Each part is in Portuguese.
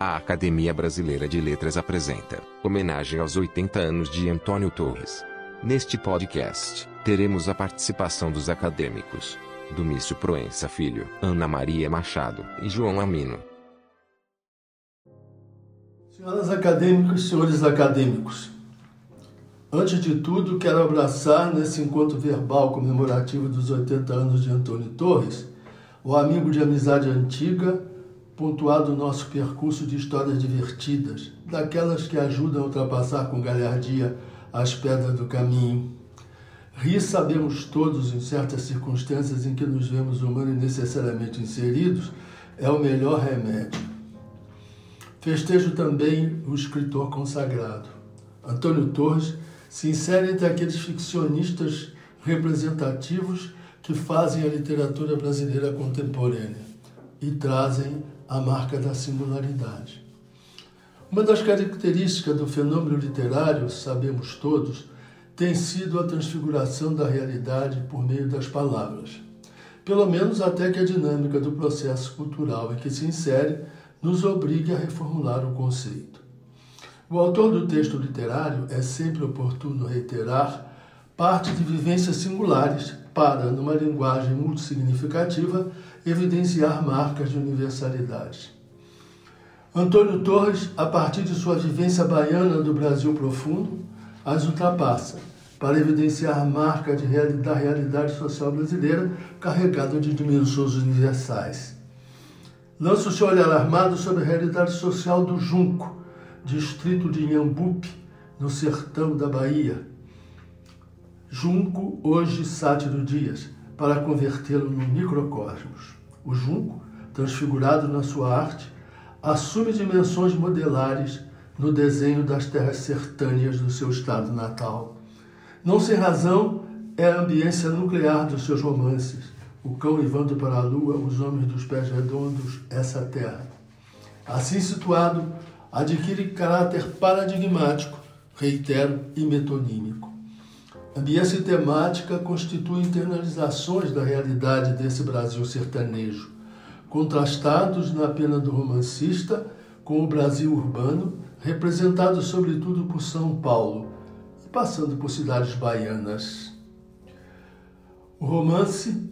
A Academia Brasileira de Letras apresenta homenagem aos 80 anos de Antônio Torres. Neste podcast, teremos a participação dos acadêmicos Domício Proença Filho, Ana Maria Machado e João Amino. Senhoras acadêmicos senhores acadêmicos, antes de tudo quero abraçar nesse encontro verbal comemorativo dos 80 anos de Antônio Torres, o amigo de amizade antiga, pontuado o nosso percurso de histórias divertidas, daquelas que ajudam a ultrapassar com galhardia as pedras do caminho. Rir sabemos todos, em certas circunstâncias em que nos vemos humanos necessariamente inseridos, é o melhor remédio. Festejo também o escritor consagrado. Antônio Torres se insere entre aqueles ficcionistas representativos que fazem a literatura brasileira contemporânea e trazem a marca da singularidade. Uma das características do fenômeno literário, sabemos todos, tem sido a transfiguração da realidade por meio das palavras. Pelo menos até que a dinâmica do processo cultural em que se insere nos obrigue a reformular o conceito. O autor do texto literário é sempre oportuno reiterar parte de vivências singulares para, numa linguagem multissignificativa, evidenciar marcas de universalidade. Antônio Torres, a partir de sua vivência baiana do Brasil profundo, as ultrapassa para evidenciar marca de da realidade social brasileira carregada de dimensões universais. Lança o seu olhar armado sobre a realidade social do Junco, distrito de Inhambupe, no sertão da Bahia. Junco, hoje Sátiro Dias, para convertê-lo no microcosmos. O junco, transfigurado na sua arte, assume dimensões modelares no desenho das terras sertâneas do seu estado natal. Não sem razão é a ambiência nuclear dos seus romances. O cão levando para a lua, os homens dos pés redondos, essa terra. Assim situado, adquire caráter paradigmático, reitero, e metonímico. Ambiência temática constitui internalizações da realidade desse Brasil sertanejo, contrastados na pena do romancista com o Brasil urbano, representado sobretudo por São Paulo e passando por cidades baianas. O romance,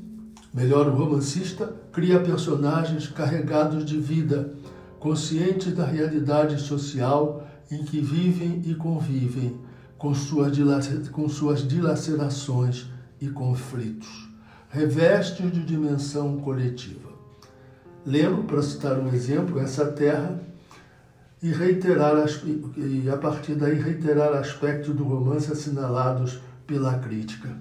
melhor, o romancista, cria personagens carregados de vida, conscientes da realidade social em que vivem e convivem, com suas, com suas dilacerações e conflitos, revestes de dimensão coletiva. Lembro, para citar um exemplo, essa terra e reiterar e a partir daí reiterar aspectos do romance assinalados pela crítica.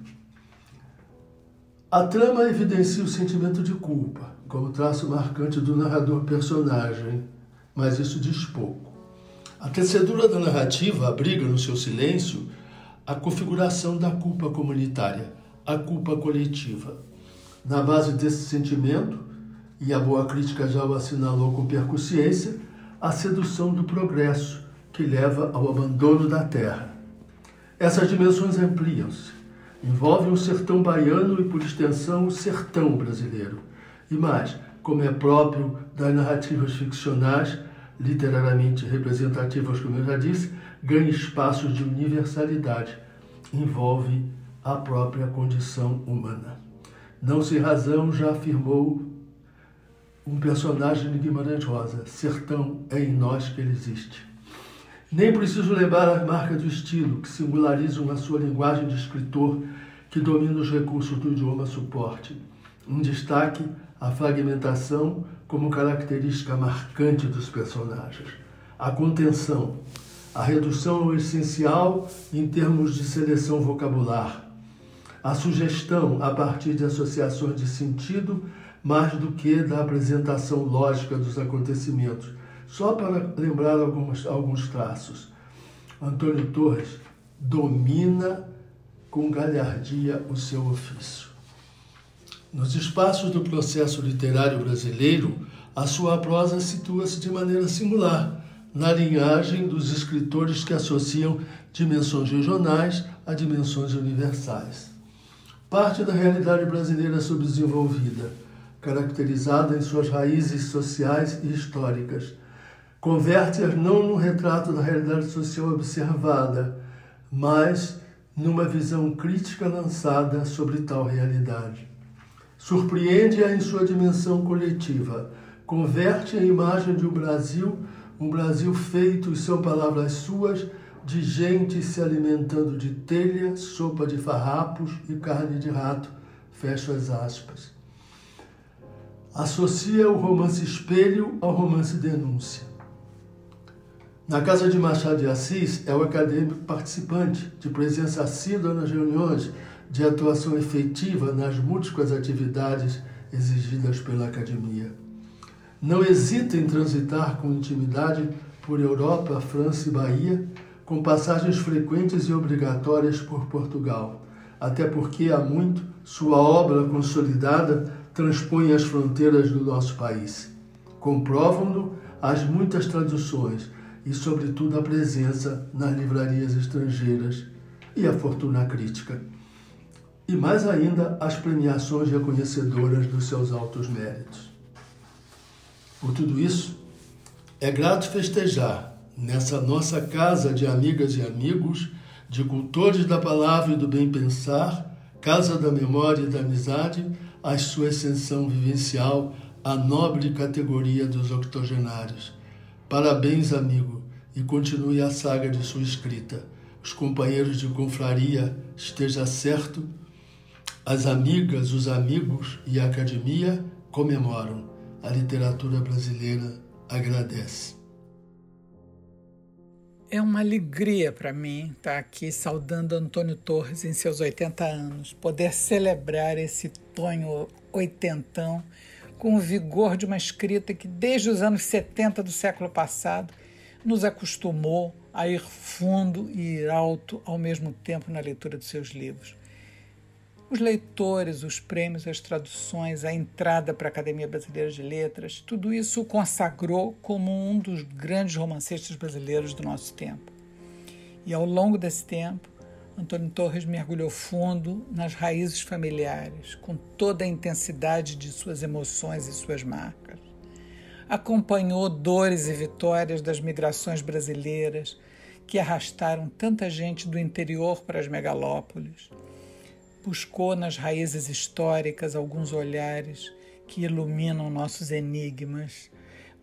A trama evidencia o sentimento de culpa como traço marcante do narrador personagem, mas isso diz pouco. A tecedura da narrativa abriga no seu silêncio a configuração da culpa comunitária, a culpa coletiva. Na base desse sentimento, e a boa crítica já o assinalou com percussiência, a sedução do progresso que leva ao abandono da terra. Essas dimensões ampliam-se, envolvem o sertão baiano e, por extensão, o sertão brasileiro. E mais, como é próprio das narrativas ficcionais, literariamente representativas, como eu já disse, ganha espaços de universalidade, envolve a própria condição humana. Não sem razão já afirmou um personagem de Guimarães Rosa: sertão é em nós que ele existe. Nem preciso lembrar as marcas do estilo que singularizam a sua linguagem de escritor que domina os recursos do idioma suporte. Um destaque a fragmentação como característica marcante dos personagens, a contenção, a redução ao essencial em termos de seleção vocabular, a sugestão a partir de associações de sentido mais do que da apresentação lógica dos acontecimentos. Só para lembrar alguns, alguns traços. Antônio Torres domina com galhardia o seu ofício. Nos espaços do processo literário brasileiro, a sua prosa situa-se de maneira singular, na linhagem dos escritores que associam dimensões regionais a dimensões universais. Parte da realidade brasileira subdesenvolvida, caracterizada em suas raízes sociais e históricas, Converte-as não num retrato da realidade social observada, mas numa visão crítica lançada sobre tal realidade. Surpreende-a em sua dimensão coletiva, converte a imagem de um Brasil, um Brasil feito, e são palavras suas, de gente se alimentando de telha, sopa de farrapos e carne de rato. Fecho as aspas. Associa o romance espelho ao romance denúncia. Na casa de Machado de Assis, é o acadêmico participante, de presença assídua nas reuniões, de atuação efetiva nas múltiplas atividades exigidas pela academia. Não hesita em transitar com intimidade por Europa, França e Bahia, com passagens frequentes e obrigatórias por Portugal, até porque há muito sua obra consolidada transpõe as fronteiras do nosso país. Comprovam-no as muitas traduções e, sobretudo, a presença nas livrarias estrangeiras e a fortuna crítica. E mais ainda, as premiações reconhecedoras dos seus altos méritos. Por tudo isso, é grato festejar, nessa nossa casa de amigas e amigos, de cultores da palavra e do bem pensar, casa da memória e da amizade, a sua ascensão vivencial à nobre categoria dos octogenários Parabéns, amigo, e continue a saga de sua escrita. Os companheiros de confraria, esteja certo, as amigas, os amigos e a academia comemoram. A literatura brasileira agradece. É uma alegria para mim estar aqui saudando Antônio Torres em seus 80 anos, poder celebrar esse Tonho oitentão com o vigor de uma escrita que, desde os anos 70 do século passado, nos acostumou a ir fundo e ir alto ao mesmo tempo na leitura de seus livros. Os leitores, os prêmios, as traduções, a entrada para a Academia Brasileira de Letras, tudo isso o consagrou como um dos grandes romancistas brasileiros do nosso tempo. E ao longo desse tempo, Antônio Torres mergulhou fundo nas raízes familiares, com toda a intensidade de suas emoções e suas marcas. Acompanhou dores e vitórias das migrações brasileiras que arrastaram tanta gente do interior para as megalópolis. Buscou nas raízes históricas alguns olhares que iluminam nossos enigmas,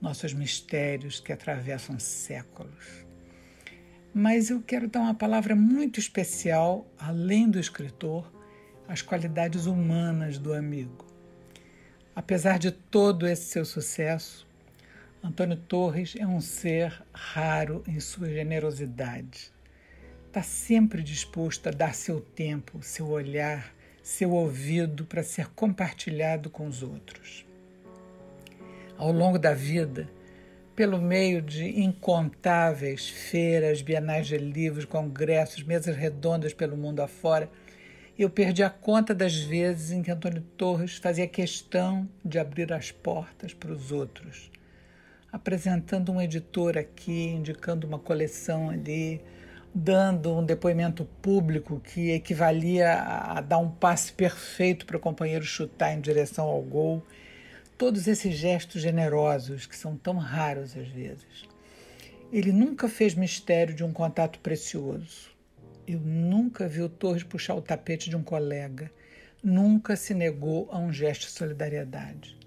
nossos mistérios que atravessam séculos mas eu quero dar uma palavra muito especial, além do escritor, às qualidades humanas do amigo. Apesar de todo esse seu sucesso, Antônio Torres é um ser raro em sua generosidade. Está sempre disposto a dar seu tempo, seu olhar, seu ouvido para ser compartilhado com os outros. Ao longo da vida, pelo meio de incontáveis feiras, bienais de livros, congressos, mesas redondas pelo mundo afora, eu perdi a conta das vezes em que Antônio Torres fazia questão de abrir as portas para os outros, apresentando um editor aqui, indicando uma coleção ali, dando um depoimento público que equivalia a dar um passe perfeito para o companheiro chutar em direção ao gol todos esses gestos generosos que são tão raros às vezes. Ele nunca fez mistério de um contato precioso. Eu nunca vi o Torres puxar o tapete de um colega. Nunca se negou a um gesto de solidariedade.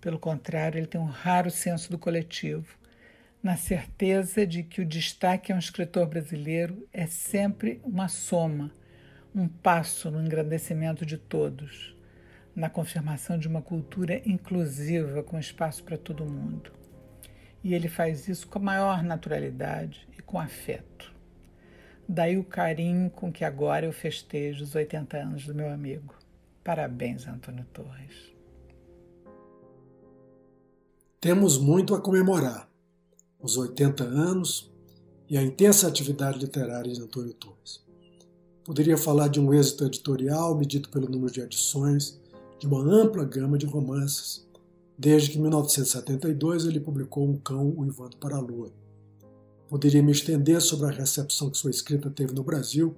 Pelo contrário, ele tem um raro senso do coletivo, na certeza de que o destaque a um escritor brasileiro é sempre uma soma, um passo no engrandecimento de todos na confirmação de uma cultura inclusiva com espaço para todo mundo. E ele faz isso com a maior naturalidade e com afeto. Daí o carinho com que agora eu festejo os 80 anos do meu amigo. Parabéns, Antônio Torres. Temos muito a comemorar. Os 80 anos e a intensa atividade literária de Antônio Torres. Poderia falar de um êxito editorial medido pelo número de edições, de uma ampla gama de romances, desde que em 1972 ele publicou Um Cão Uivando para a Lua. Poderia me estender sobre a recepção que sua escrita teve no Brasil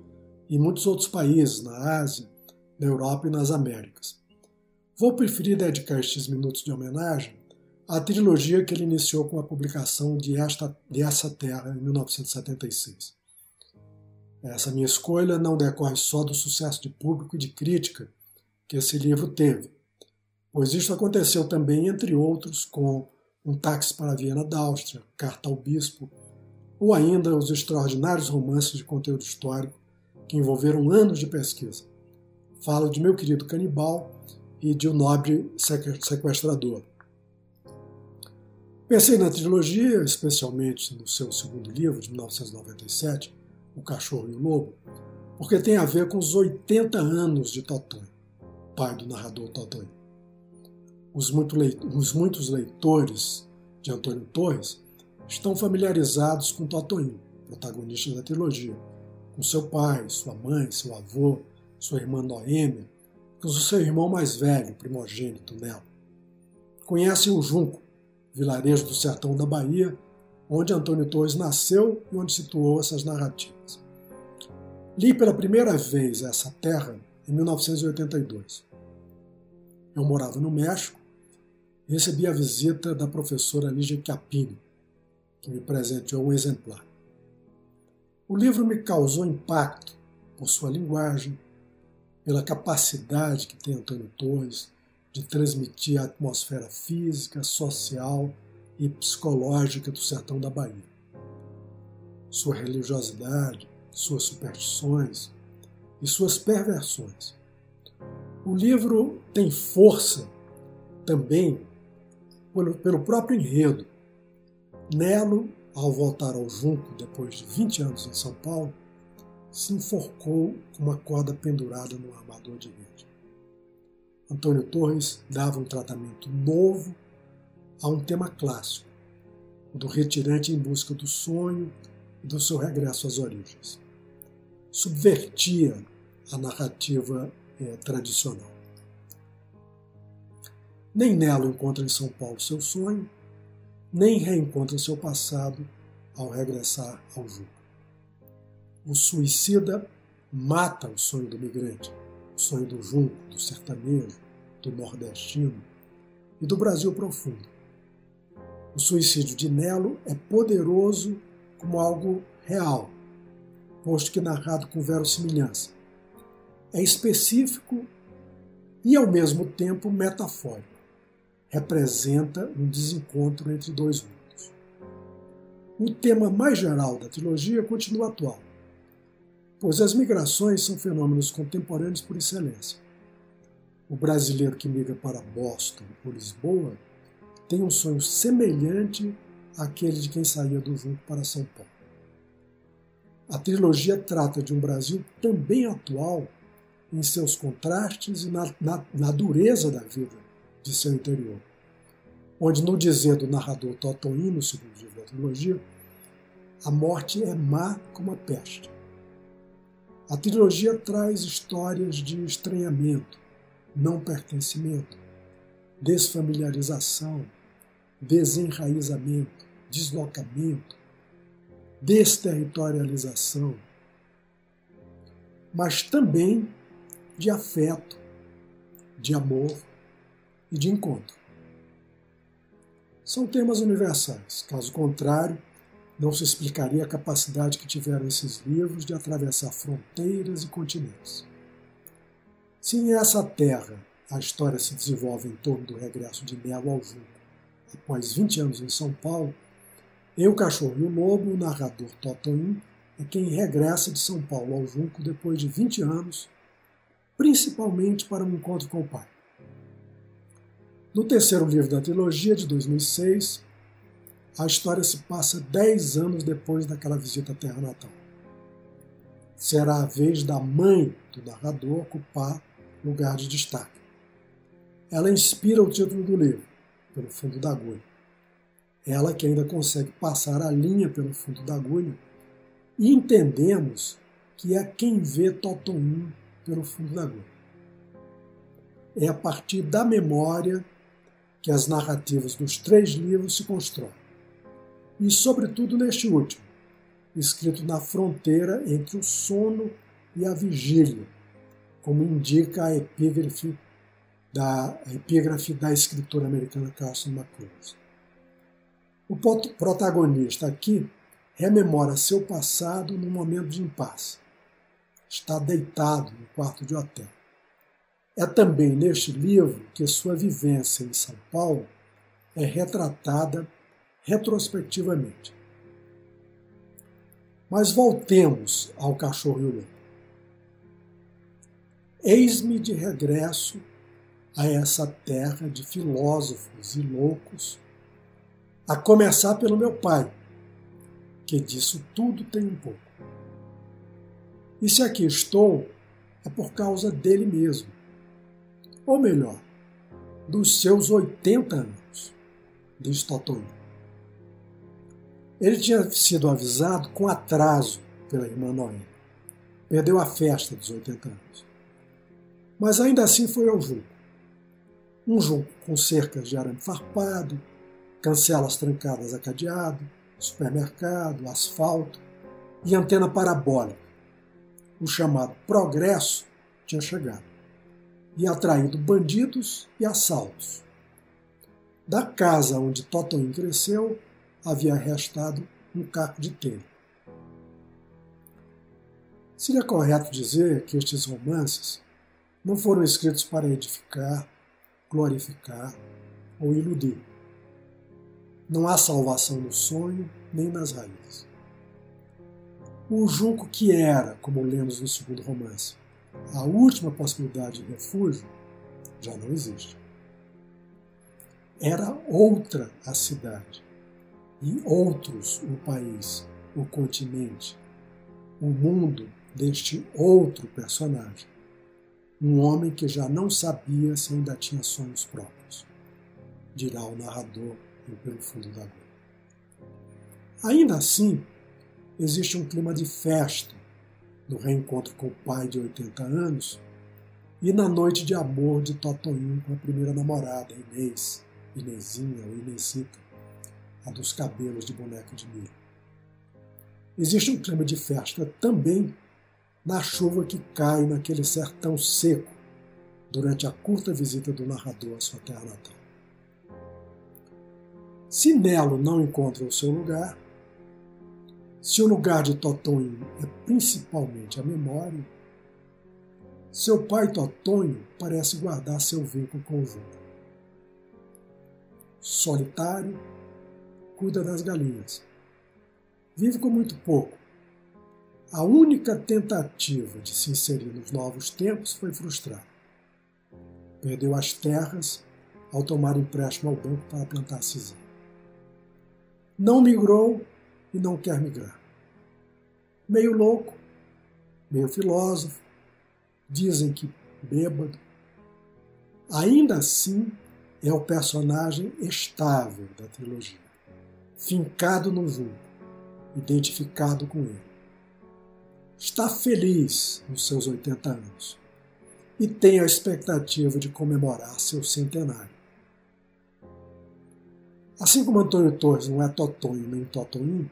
e em muitos outros países, na Ásia, na Europa e nas Américas. Vou preferir dedicar estes minutos de homenagem a trilogia que ele iniciou com a publicação de, Esta, de Essa Terra em 1976. Essa minha escolha não decorre só do sucesso de público e de crítica que esse livro teve, pois isso aconteceu também, entre outros, com Um Táxi para a Viena da Áustria, Carta ao Bispo, ou ainda os extraordinários romances de conteúdo histórico que envolveram anos de pesquisa. Falo de Meu Querido Canibal e de O Nobre Sequestrador. Pensei na trilogia, especialmente no seu segundo livro, de 1997, O Cachorro e o Lobo, porque tem a ver com os 80 anos de Totonho, pai do narrador Totonho. Os, muito os muitos leitores de Antônio Torres estão familiarizados com Totonho, protagonista da trilogia, com seu pai, sua mãe, seu avô, sua irmã Noêmia, com seu irmão mais velho, primogênito Nelo. Conhecem o Junco, vilarejo do sertão da Bahia, onde Antônio Torres nasceu e onde situou essas narrativas. Li pela primeira vez essa terra em 1982. Eu morava no México e recebi a visita da professora Lígia Chiappini, que me presenteou um exemplar. O livro me causou impacto por sua linguagem, pela capacidade que tem Antônio Torres de transmitir a atmosfera física, social e psicológica do sertão da Bahia. Sua religiosidade, suas superstições e suas perversões. O livro tem força também pelo, próprio enredo. Nelo, ao voltar ao Junco depois de 20 anos em São Paulo, se enforcou com uma corda pendurada no armador de rede. Antônio Torres dava um tratamento novo a um tema clássico, o do retirante em busca do sonho e do seu regresso às origens. Subvertia a narrativa é, tradicional. Nem Nelo encontra em São Paulo seu sonho, nem reencontra seu passado ao regressar ao Juco. O suicida mata o sonho do migrante, sonho do junco, do sertanejo, do nordestino e do Brasil profundo. O suicídio de Nelo é poderoso como algo real, posto que narrado com verossimilhança. É específico e, ao mesmo tempo, metafórico. Representa um desencontro entre dois mundos. O tema mais geral da trilogia continua atual pois as migrações são fenômenos contemporâneos por excelência. O brasileiro que migra para Boston ou Lisboa tem um sonho semelhante àquele de quem saía do Junco para São Paulo. A trilogia trata de um Brasil também atual em seus contrastes e na, na, na dureza da vida de seu interior, onde, no dizer do narrador Totoino, no segundo livro da trilogia, a morte é má como a peste a trilogia traz histórias de estranhamento, não pertencimento, desfamiliarização, desenraizamento, deslocamento, desterritorialização, mas também de afeto, de amor e de encontro. São temas universais, caso contrário, não se explicaria a capacidade que tiveram esses livros de atravessar fronteiras e continentes. Se em essa terra a história se desenvolve em torno do regresso de Nelo ao Junco, após 20 anos em São Paulo, Eu, Cachorro e o Lobo, o narrador Totoim, é quem regressa de São Paulo ao Junco depois de 20 anos, principalmente para um encontro com o pai. No terceiro livro da trilogia, de 2006, a história se passa dez anos depois daquela visita à Terra Natal. Será a vez da mãe do narrador ocupar lugar de destaque. Ela inspira o título do livro, Pelo Fundo da Agulha. Ela que ainda consegue passar a linha pelo fundo da agulha e entendemos que é quem vê Totonho pelo fundo da agulha. É a partir da memória que as narrativas dos três livros se constroem e, sobretudo, neste último, escrito na fronteira entre o sono e a vigília, como indica a epígrafe da, a epígrafe da escritora americana Carson McCullers. protagonista aqui rememora seu passado num momento de impasse. Está deitado no quarto de hotel. É também neste livro que sua vivência em São Paulo é retratada retrospectivamente. Mas voltemos ao cachorro e o lobo. Eis-me de regresso a essa terra de filósofos e loucos, a começar pelo meu pai, que disso tudo tem um pouco. E se aqui estou, é por causa dele mesmo. Ou melhor, dos seus 80 anos, diz Totonho. Ele tinha sido avisado com atraso pela irmã Noé. Perdeu a festa dos 80 anos. Mas ainda assim foi ao junco um junco com cercas de arame farpado, cancelas trancadas a cadeado, supermercado, asfalto e antena parabólica. O chamado progresso tinha chegado e atraído bandidos e assaltos. Da casa onde Totoim cresceu, havia restado um caco de telha. Seria correto dizer que estes romances não foram escritos para edificar, glorificar ou iludir. Não há salvação no sonho nem nas raízes. O junco que era, como lemos no segundo romance, a última possibilidade de refúgio, já não existe. Era outra a cidade, e outros o país, o continente, o mundo deste outro personagem um homem que já não sabia se ainda tinha sonhos próprios, dirá o narrador pelo fundo da agulha. Ainda assim, existe um clima de festa no reencontro com o pai de 80 anos e na noite de amor de Totoinho com a primeira namorada, Inês, Inezinha ou Inezita, a dos cabelos de boneca de milho. Existe um clima de festa também na chuva que cai naquele sertão seco durante a curta visita do narrador à sua terra natal. Se Nelo não encontra o seu lugar, se o lugar de Totonho é principalmente a memória, seu pai Totonho parece guardar seu vínculo com o Juca. Solitário, cuida das galinhas. Vive com muito pouco, a única tentativa de se inserir nos novos tempos foi frustrada. Perdeu as terras ao tomar empréstimo ao banco para plantar cisão. Não migrou e não quer migrar. Meio louco, meio filósofo, dizem que bêbado. Ainda assim, é o personagem estável da trilogia, fincado no junco, identificado com ele está feliz nos seus 80 anos e tem a expectativa de comemorar seu centenário. Assim como Antônio Torres não é Totonho nem Totonho,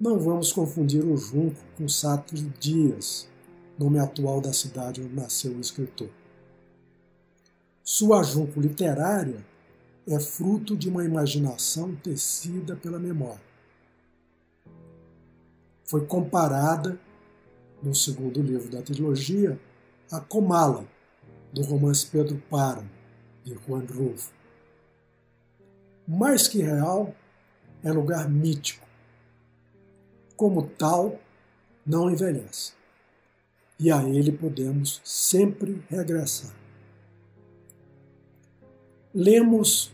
não vamos confundir o Junco com Sátiro Dias, nome atual da cidade onde nasceu o escritor. Sua Junco literária é fruto de uma imaginação tecida pela memória. Foi comparada no segundo livro da trilogia, a Comala, do romance Pedro Páramo, de Juan Rulfo. Mais que real, é lugar mítico. Como tal, não envelhece. E a ele podemos sempre regressar. Lemos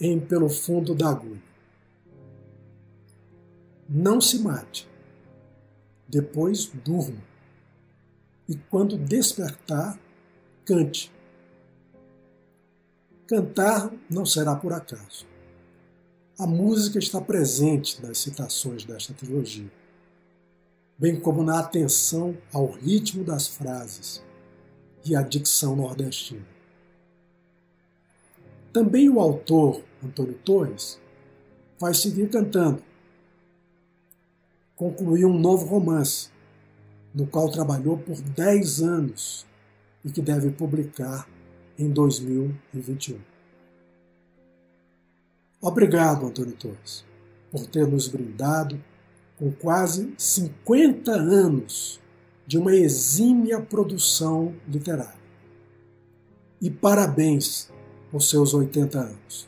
em Pelo Fundo da Agulha. Não se mate depois durma. E quando despertar, cante. Cantar não será por acaso. A música está presente nas citações desta trilogia, bem como na atenção ao ritmo das frases e à dicção nordestina. Também o autor, Antônio Torres, vai seguir cantando, concluiu um novo romance, no qual trabalhou por 10 anos e que deve publicar em 2021. Obrigado, Antônio Torres. por ter nos brindado com quase 50 anos de uma exímia produção literária. E parabéns por seus 80 anos.